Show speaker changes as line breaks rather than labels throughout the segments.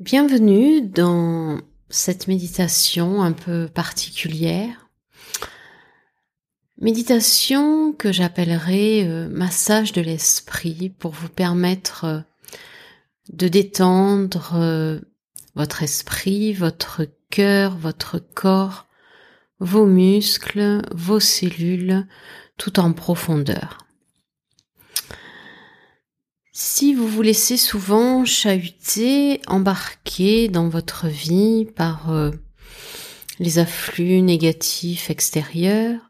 Bienvenue dans cette méditation un peu particulière. Méditation que j'appellerai euh, massage de l'esprit pour vous permettre euh, de détendre euh, votre esprit, votre cœur, votre corps, vos muscles, vos cellules, tout en profondeur. Si vous vous laissez souvent chahuter, embarquer dans votre vie par euh, les afflux négatifs extérieurs,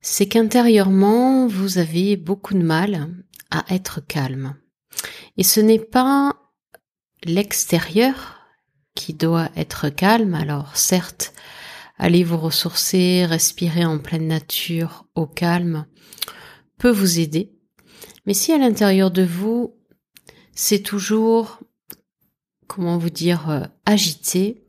c'est qu'intérieurement, vous avez beaucoup de mal à être calme. Et ce n'est pas l'extérieur qui doit être calme. Alors certes, allez vous ressourcer, respirer en pleine nature au calme peut vous aider. Mais si à l'intérieur de vous, c'est toujours, comment vous dire, euh, agité,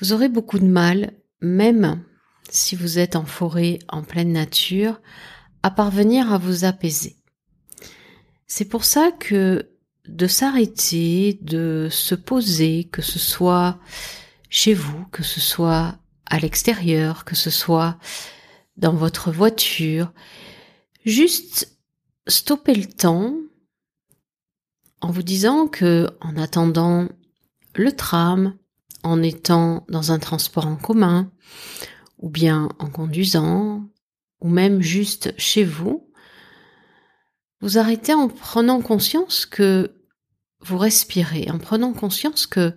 vous aurez beaucoup de mal, même si vous êtes en forêt, en pleine nature, à parvenir à vous apaiser. C'est pour ça que de s'arrêter, de se poser, que ce soit chez vous, que ce soit à l'extérieur, que ce soit dans votre voiture, juste stopper le temps en vous disant que en attendant le tram, en étant dans un transport en commun, ou bien en conduisant, ou même juste chez vous, vous arrêtez en prenant conscience que vous respirez, en prenant conscience que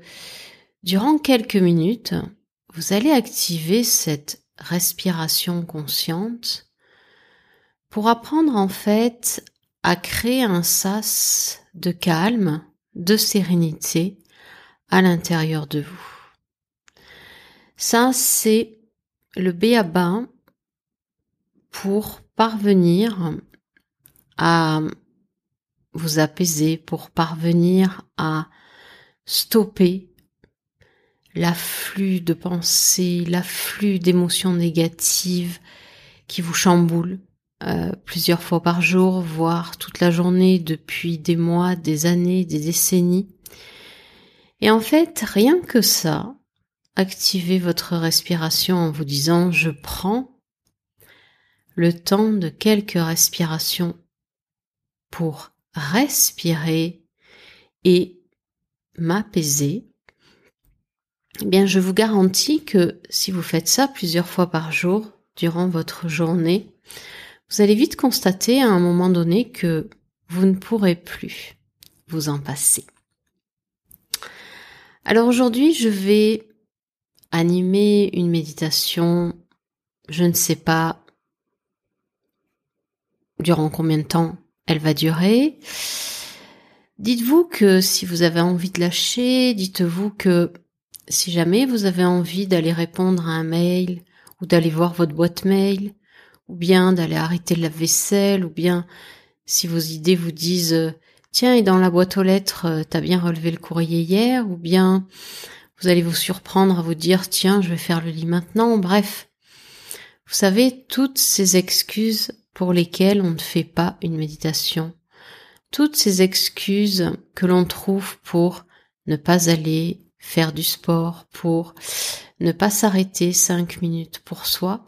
durant quelques minutes, vous allez activer cette respiration consciente pour apprendre en fait à créer un sas de calme, de sérénité à l'intérieur de vous. Ça, c'est le béaba pour parvenir à vous apaiser, pour parvenir à stopper l'afflux de pensées, l'afflux d'émotions négatives qui vous chamboulent, euh, plusieurs fois par jour, voire toute la journée depuis des mois, des années, des décennies. Et en fait, rien que ça, activez votre respiration en vous disant je prends le temps de quelques respirations pour respirer et m'apaiser, eh bien je vous garantis que si vous faites ça plusieurs fois par jour durant votre journée, vous allez vite constater à un moment donné que vous ne pourrez plus vous en passer. Alors aujourd'hui, je vais animer une méditation, je ne sais pas durant combien de temps elle va durer. Dites-vous que si vous avez envie de lâcher, dites-vous que si jamais vous avez envie d'aller répondre à un mail ou d'aller voir votre boîte mail, ou bien d'aller arrêter la vaisselle, ou bien si vos idées vous disent euh, tiens et dans la boîte aux lettres euh, t'as bien relevé le courrier hier, ou bien vous allez vous surprendre à vous dire tiens je vais faire le lit maintenant, bref. Vous savez toutes ces excuses pour lesquelles on ne fait pas une méditation, toutes ces excuses que l'on trouve pour ne pas aller faire du sport, pour ne pas s'arrêter cinq minutes pour soi,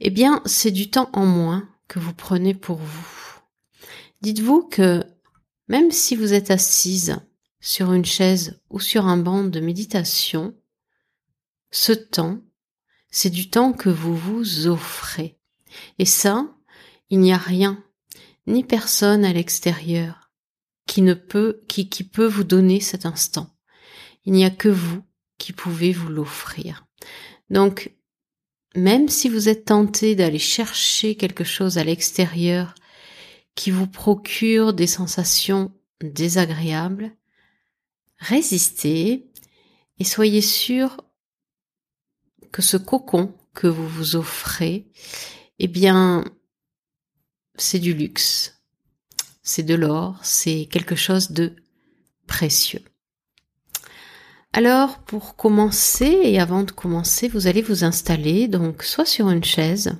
eh bien, c'est du temps en moins que vous prenez pour vous. Dites-vous que même si vous êtes assise sur une chaise ou sur un banc de méditation, ce temps, c'est du temps que vous vous offrez. Et ça, il n'y a rien, ni personne à l'extérieur qui ne peut, qui, qui peut vous donner cet instant. Il n'y a que vous qui pouvez vous l'offrir. Donc, même si vous êtes tenté d'aller chercher quelque chose à l'extérieur qui vous procure des sensations désagréables, résistez et soyez sûr que ce cocon que vous vous offrez, eh bien, c'est du luxe, c'est de l'or, c'est quelque chose de précieux. Alors, pour commencer et avant de commencer, vous allez vous installer donc soit sur une chaise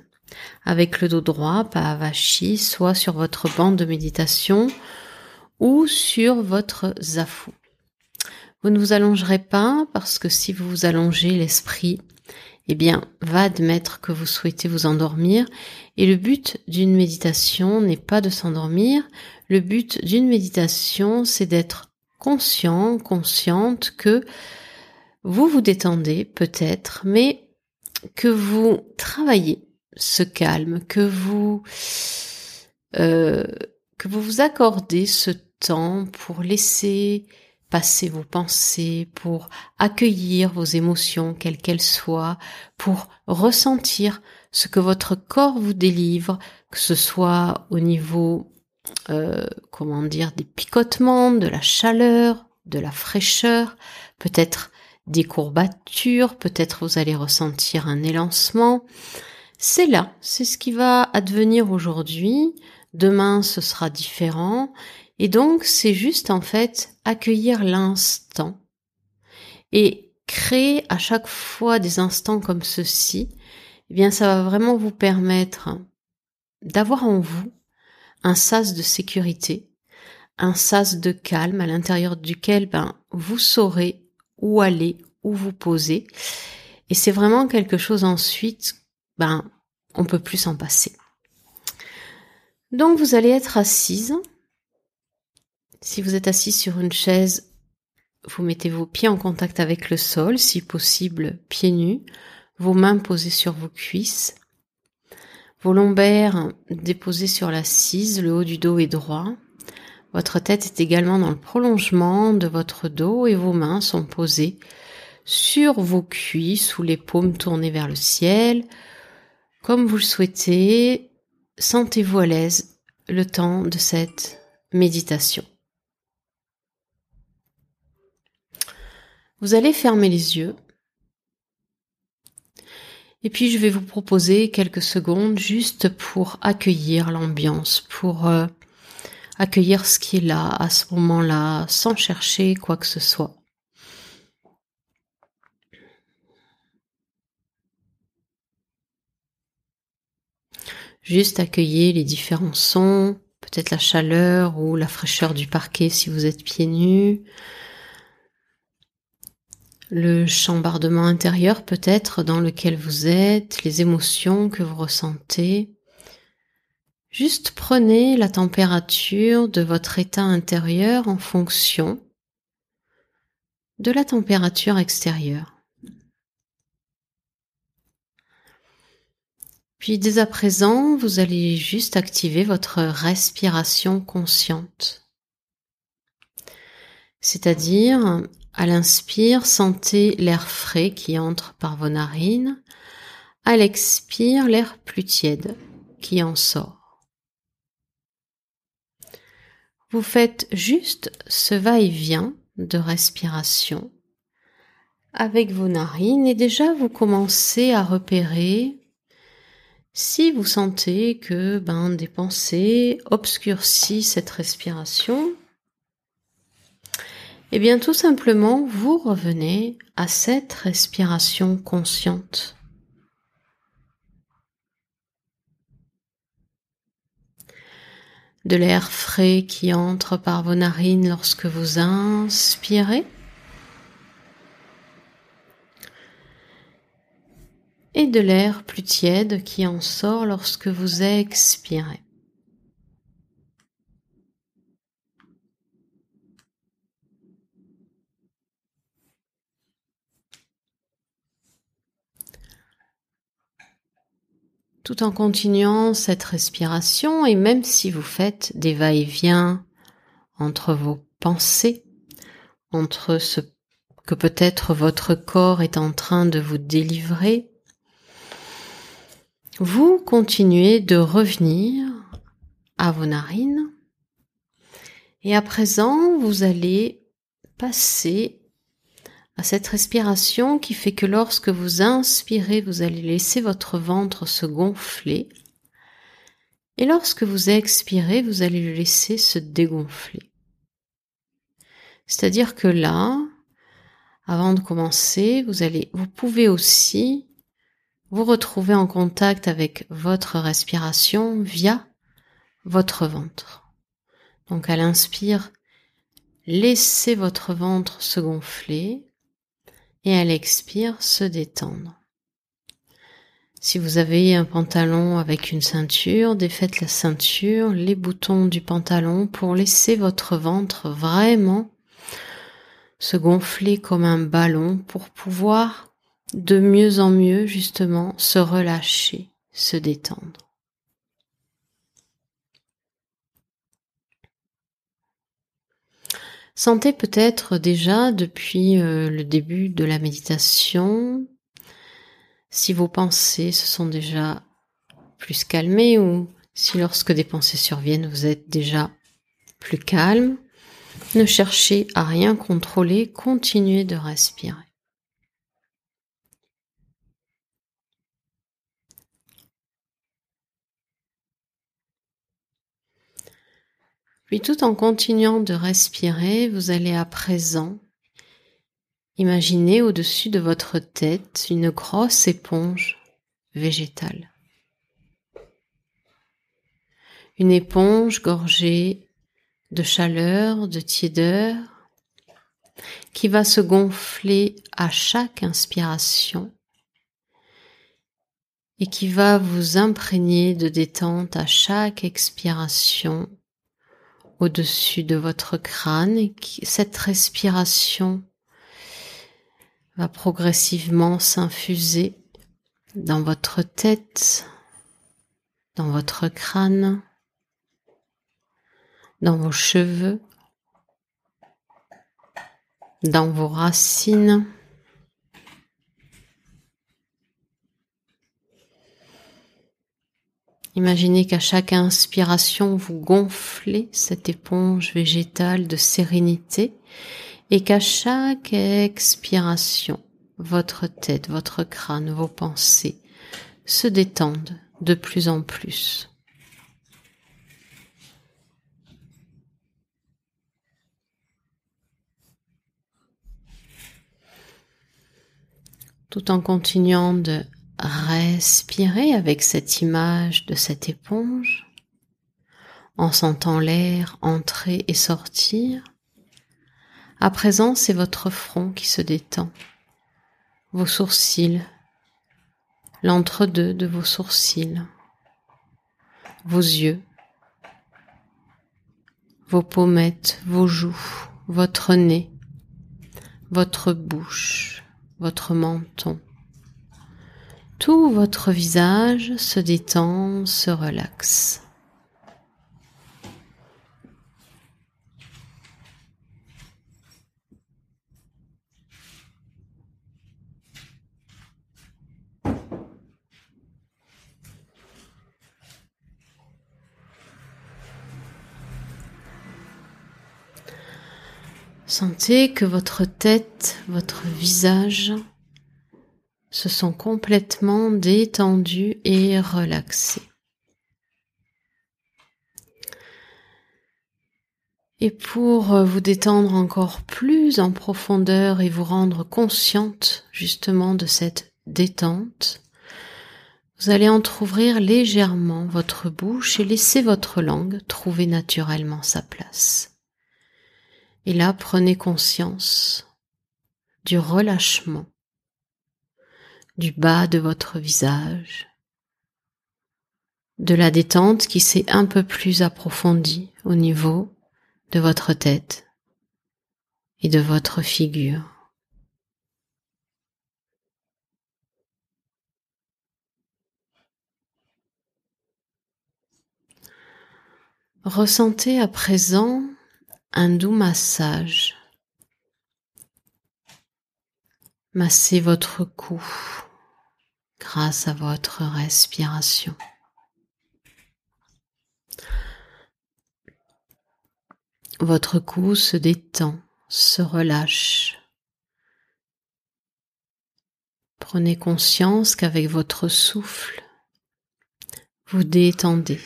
avec le dos droit, pas avachi, soit sur votre bande de méditation ou sur votre zafou. Vous ne vous allongerez pas parce que si vous vous allongez, l'esprit, eh bien, va admettre que vous souhaitez vous endormir. Et le but d'une méditation n'est pas de s'endormir. Le but d'une méditation, c'est d'être conscient, consciente que vous vous détendez peut-être, mais que vous travaillez ce calme, que vous euh, que vous vous accordez ce temps pour laisser passer vos pensées, pour accueillir vos émotions, quelles qu'elles soient, pour ressentir ce que votre corps vous délivre, que ce soit au niveau, euh, comment dire, des picotements, de la chaleur, de la fraîcheur, peut-être des courbatures, peut-être vous allez ressentir un élancement. C'est là, c'est ce qui va advenir aujourd'hui. Demain, ce sera différent. Et donc, c'est juste en fait accueillir l'instant et créer à chaque fois des instants comme ceci. Eh bien, ça va vraiment vous permettre d'avoir en vous un sas de sécurité, un sas de calme à l'intérieur duquel ben, vous saurez où aller, où vous poser. Et c'est vraiment quelque chose ensuite, ben, on peut plus s'en passer. Donc vous allez être assise si vous êtes assis sur une chaise, vous mettez vos pieds en contact avec le sol, si possible pieds nus, vos mains posées sur vos cuisses, vos lombaires déposés sur l'assise, le haut du dos est droit. Votre tête est également dans le prolongement de votre dos et vos mains sont posées sur vos cuisses ou les paumes tournées vers le ciel. Comme vous le souhaitez, sentez-vous à l'aise le temps de cette méditation. Vous allez fermer les yeux. Et puis je vais vous proposer quelques secondes juste pour accueillir l'ambiance, pour euh, accueillir ce qui est là à ce moment-là, sans chercher quoi que ce soit. Juste accueillir les différents sons, peut-être la chaleur ou la fraîcheur du parquet si vous êtes pieds nus, le chambardement intérieur peut-être dans lequel vous êtes, les émotions que vous ressentez. Juste prenez la température de votre état intérieur en fonction de la température extérieure. Puis dès à présent, vous allez juste activer votre respiration consciente. C'est-à-dire à l'inspire, sentez l'air frais qui entre par vos narines. À l'expire, l'air plus tiède qui en sort. Vous faites juste ce va-et-vient de respiration avec vos narines et déjà vous commencez à repérer si vous sentez que ben, des pensées obscurcissent cette respiration, eh bien, tout simplement, vous revenez à cette respiration consciente. De l'air frais qui entre par vos narines lorsque vous inspirez. Et de l'air plus tiède qui en sort lorsque vous expirez. Tout en continuant cette respiration et même si vous faites des va-et-vient entre vos pensées, entre ce que peut-être votre corps est en train de vous délivrer, vous continuez de revenir à vos narines et à présent vous allez passer à cette respiration qui fait que lorsque vous inspirez, vous allez laisser votre ventre se gonfler. Et lorsque vous expirez, vous allez le laisser se dégonfler. C'est-à-dire que là, avant de commencer, vous allez, vous pouvez aussi vous retrouver en contact avec votre respiration via votre ventre. Donc à l'inspire, laissez votre ventre se gonfler et à l'expire se détendre. Si vous avez un pantalon avec une ceinture, défaites la ceinture, les boutons du pantalon pour laisser votre ventre vraiment se gonfler comme un ballon pour pouvoir de mieux en mieux justement se relâcher, se détendre. Sentez peut-être déjà depuis euh, le début de la méditation si vos pensées se sont déjà plus calmées ou si lorsque des pensées surviennent vous êtes déjà plus calme. Ne cherchez à rien contrôler, continuez de respirer. Puis tout en continuant de respirer, vous allez à présent imaginer au-dessus de votre tête une grosse éponge végétale. Une éponge gorgée de chaleur, de tiédeur, qui va se gonfler à chaque inspiration et qui va vous imprégner de détente à chaque expiration au-dessus de votre crâne et cette respiration va progressivement s'infuser dans votre tête, dans votre crâne, dans vos cheveux, dans vos racines, Imaginez qu'à chaque inspiration, vous gonflez cette éponge végétale de sérénité et qu'à chaque expiration, votre tête, votre crâne, vos pensées se détendent de plus en plus. Tout en continuant de Respirez avec cette image de cette éponge en sentant l'air entrer et sortir. À présent, c'est votre front qui se détend, vos sourcils, l'entre-deux de vos sourcils, vos yeux, vos pommettes, vos joues, votre nez, votre bouche, votre menton, tout votre visage se détend, se relaxe. Sentez que votre tête, votre visage se sont complètement détendus et relaxés. Et pour vous détendre encore plus en profondeur et vous rendre consciente justement de cette détente, vous allez entr'ouvrir légèrement votre bouche et laisser votre langue trouver naturellement sa place. Et là, prenez conscience du relâchement du bas de votre visage, de la détente qui s'est un peu plus approfondie au niveau de votre tête et de votre figure. Ressentez à présent un doux massage. Massez votre cou, grâce à votre respiration. Votre cou se détend, se relâche. Prenez conscience qu'avec votre souffle, vous détendez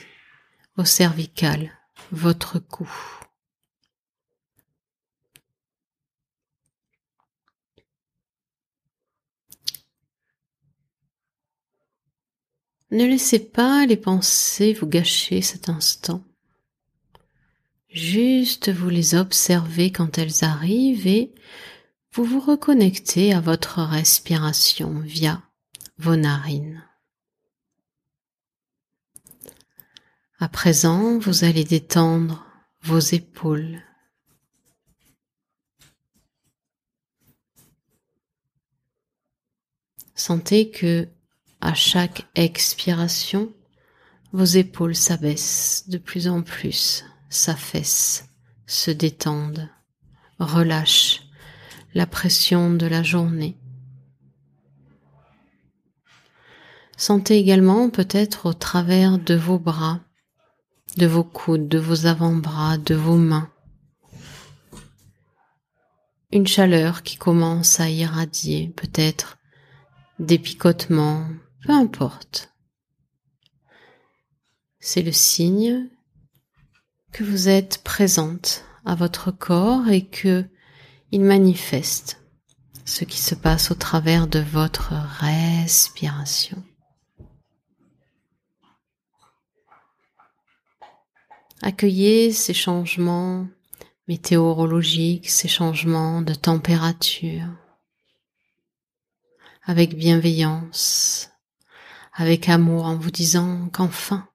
vos cervicales, votre cou. Ne laissez pas les pensées vous gâcher cet instant. Juste vous les observez quand elles arrivent et vous vous reconnectez à votre respiration via vos narines. À présent, vous allez détendre vos épaules. Sentez que à chaque expiration, vos épaules s'abaissent de plus en plus, s'affaissent, se détendent, relâchent la pression de la journée. Sentez également peut-être au travers de vos bras, de vos coudes, de vos avant-bras, de vos mains, une chaleur qui commence à irradier, peut-être des picotements, peu importe. C'est le signe que vous êtes présente à votre corps et que il manifeste ce qui se passe au travers de votre respiration. Accueillez ces changements météorologiques, ces changements de température avec bienveillance, avec amour en vous disant qu'enfin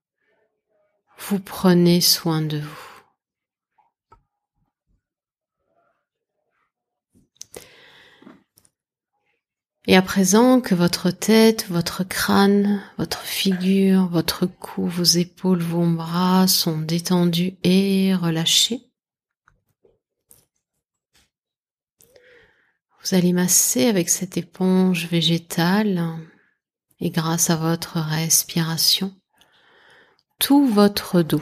vous prenez soin de vous. Et à présent que votre tête, votre crâne, votre figure, votre cou, vos épaules, vos bras sont détendus et relâchés, vous allez masser avec cette éponge végétale et grâce à votre respiration tout votre dos.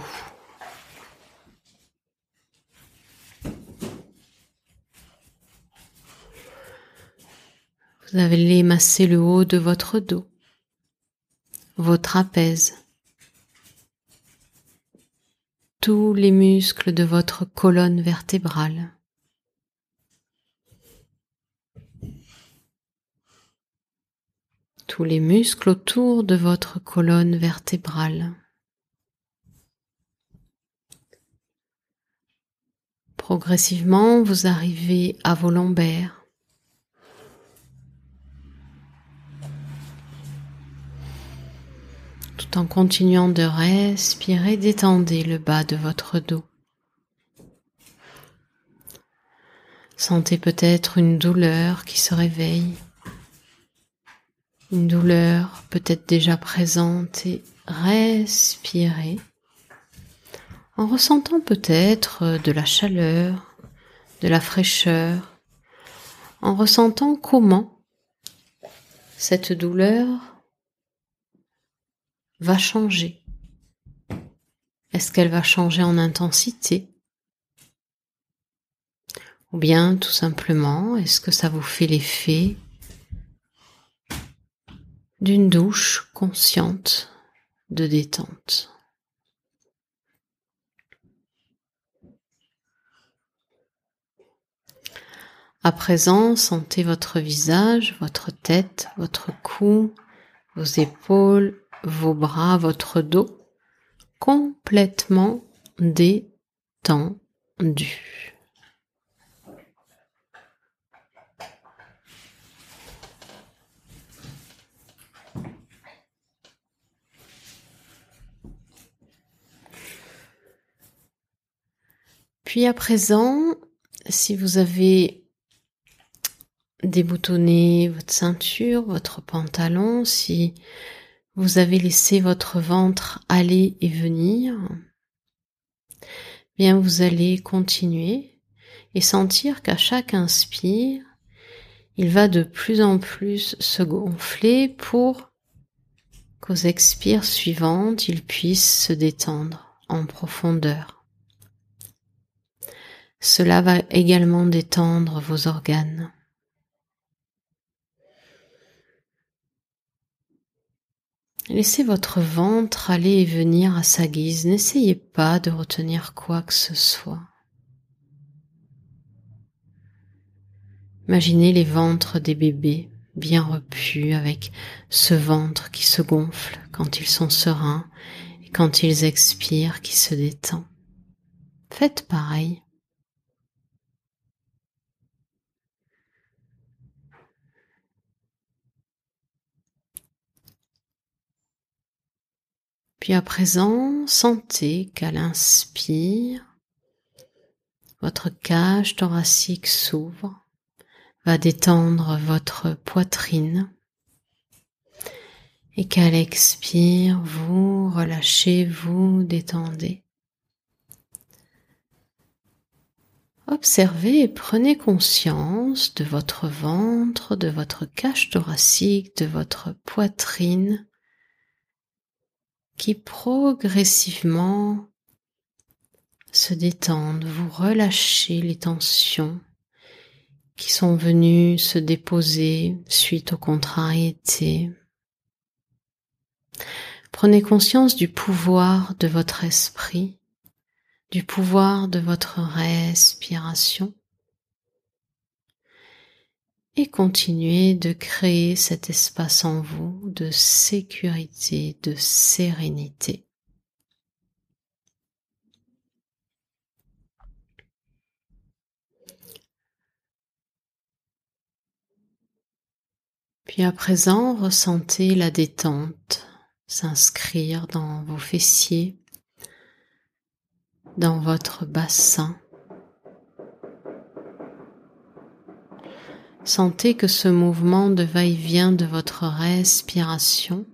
Vous allez masser le haut de votre dos, vos trapèzes, tous les muscles de votre colonne vertébrale. Tous les muscles autour de votre colonne vertébrale. Progressivement, vous arrivez à vos lombaires. en continuant de respirer, détendez le bas de votre dos. Sentez peut-être une douleur qui se réveille, une douleur peut-être déjà présente et respirez en ressentant peut-être de la chaleur, de la fraîcheur, en ressentant comment cette douleur va changer. Est-ce qu'elle va changer en intensité? Ou bien tout simplement, est-ce que ça vous fait l'effet d'une douche consciente de détente À présent, sentez votre visage, votre tête, votre cou, vos épaules, vos bras, votre dos complètement détendus. Puis à présent, si vous avez déboutonné votre ceinture, votre pantalon, si vous avez laissé votre ventre aller et venir, bien vous allez continuer et sentir qu'à chaque inspire, il va de plus en plus se gonfler pour qu'aux expires suivantes, il puisse se détendre en profondeur. Cela va également détendre vos organes. Laissez votre ventre aller et venir à sa guise. N'essayez pas de retenir quoi que ce soit. Imaginez les ventres des bébés bien repus avec ce ventre qui se gonfle quand ils sont sereins et quand ils expirent qui se détend. faites pareil. Puis à présent, sentez qu'à l'inspire, votre cage thoracique s'ouvre, va détendre votre poitrine et qu'à l'expire, vous relâchez, vous détendez. Observez et prenez conscience de votre ventre, de votre cage thoracique, de votre poitrine qui progressivement se détendent, vous relâchez les tensions qui sont venues se déposer suite aux contrariétés. Prenez conscience du pouvoir de votre esprit, du pouvoir de votre respiration et continuez de créer cet espace en vous de sécurité, de sérénité. Puis à présent, ressentez la détente s'inscrire dans vos fessiers, dans votre bassin. Sentez que ce mouvement de va-et-vient de votre respiration.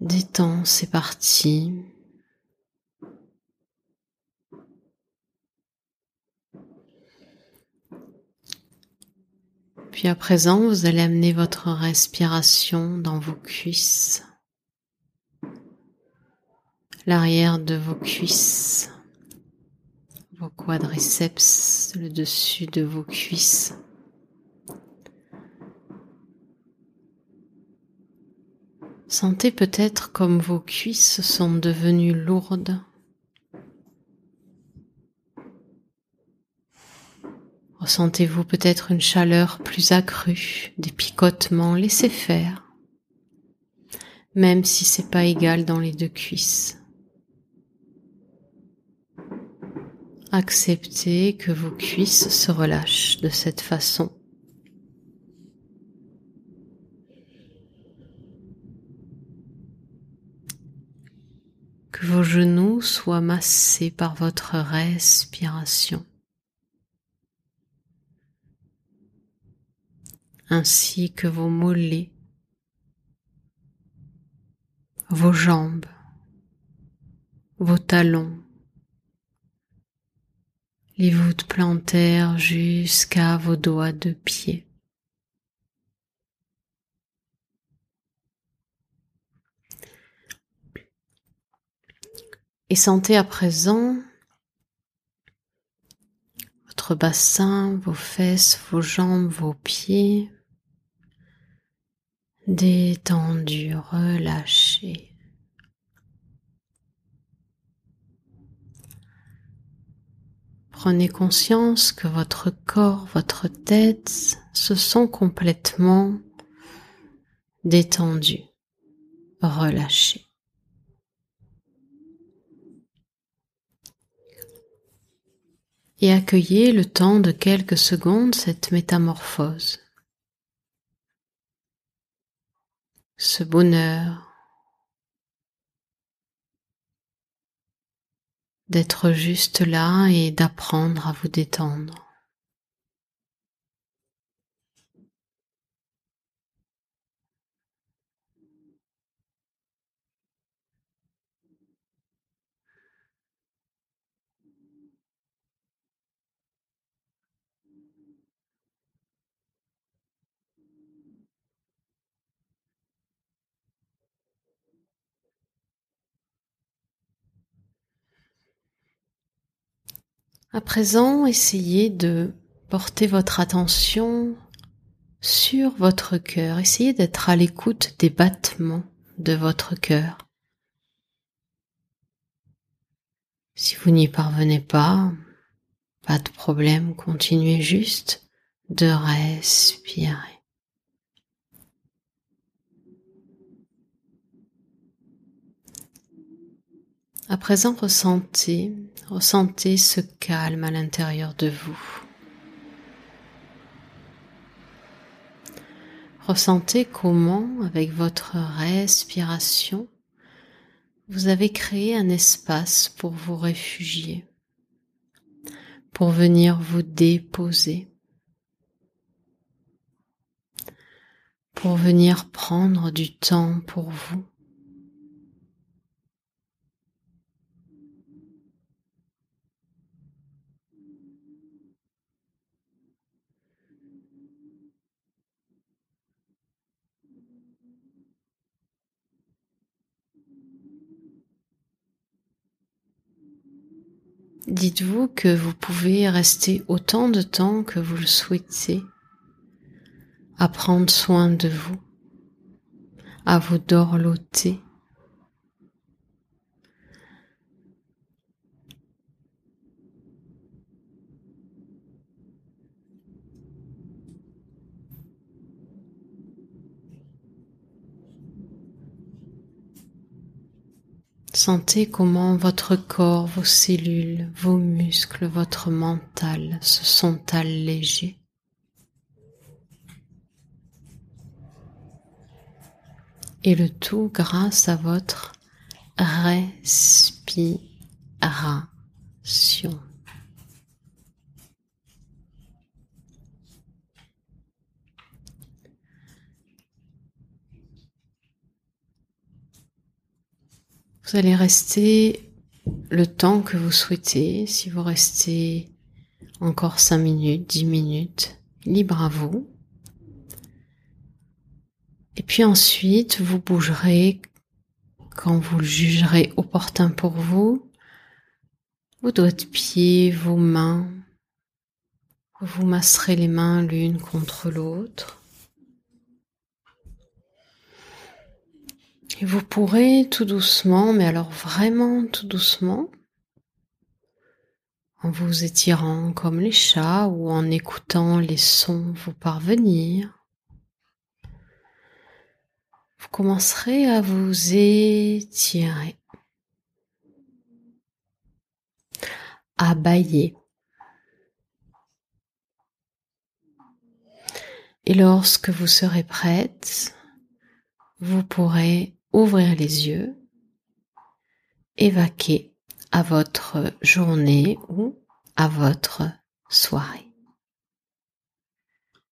Détend ces parties. Puis à présent, vous allez amener votre respiration dans vos cuisses, l'arrière de vos cuisses quadriceps, le dessus de vos cuisses. Sentez peut-être comme vos cuisses sont devenues lourdes. Ressentez-vous peut-être une chaleur plus accrue, des picotements, laissez faire, même si c'est pas égal dans les deux cuisses. Acceptez que vos cuisses se relâchent de cette façon. Que vos genoux soient massés par votre respiration. ainsi que vos mollets, vos jambes, vos talons, les voûtes plantaires jusqu'à vos doigts de pied. Et sentez à présent votre bassin, vos fesses, vos jambes, vos pieds détendus, relâchés. Prenez conscience que votre corps, votre tête se sont complètement détendus, relâchés. Et accueillez le temps de quelques secondes cette métamorphose, ce bonheur, d'être juste là et d'apprendre à vous détendre. À présent, essayez de porter votre attention sur votre cœur. Essayez d'être à l'écoute des battements de votre cœur. Si vous n'y parvenez pas, pas de problème, continuez juste de respirer. À présent, ressentez, ressentez ce calme à l'intérieur de vous. Ressentez comment, avec votre respiration, vous avez créé un espace pour vous réfugier, pour venir vous déposer, pour venir prendre du temps pour vous. Dites-vous que vous pouvez rester autant de temps que vous le souhaitez à prendre soin de vous, à vous dorloter. Sentez comment votre corps, vos cellules, vos muscles, votre mental se sont allégés. Et le tout grâce à votre respiration. Vous allez rester le temps que vous souhaitez. Si vous restez encore 5 minutes, 10 minutes, libre à vous. Et puis ensuite, vous bougerez quand vous le jugerez opportun pour vous. Vos doigts de pied, vos mains. Vous masserez les mains l'une contre l'autre. Et vous pourrez tout doucement, mais alors vraiment tout doucement, en vous étirant comme les chats ou en écoutant les sons vous parvenir, vous commencerez à vous étirer, à bailler. Et lorsque vous serez prête, vous pourrez ouvrir les yeux et à votre journée ou à votre soirée.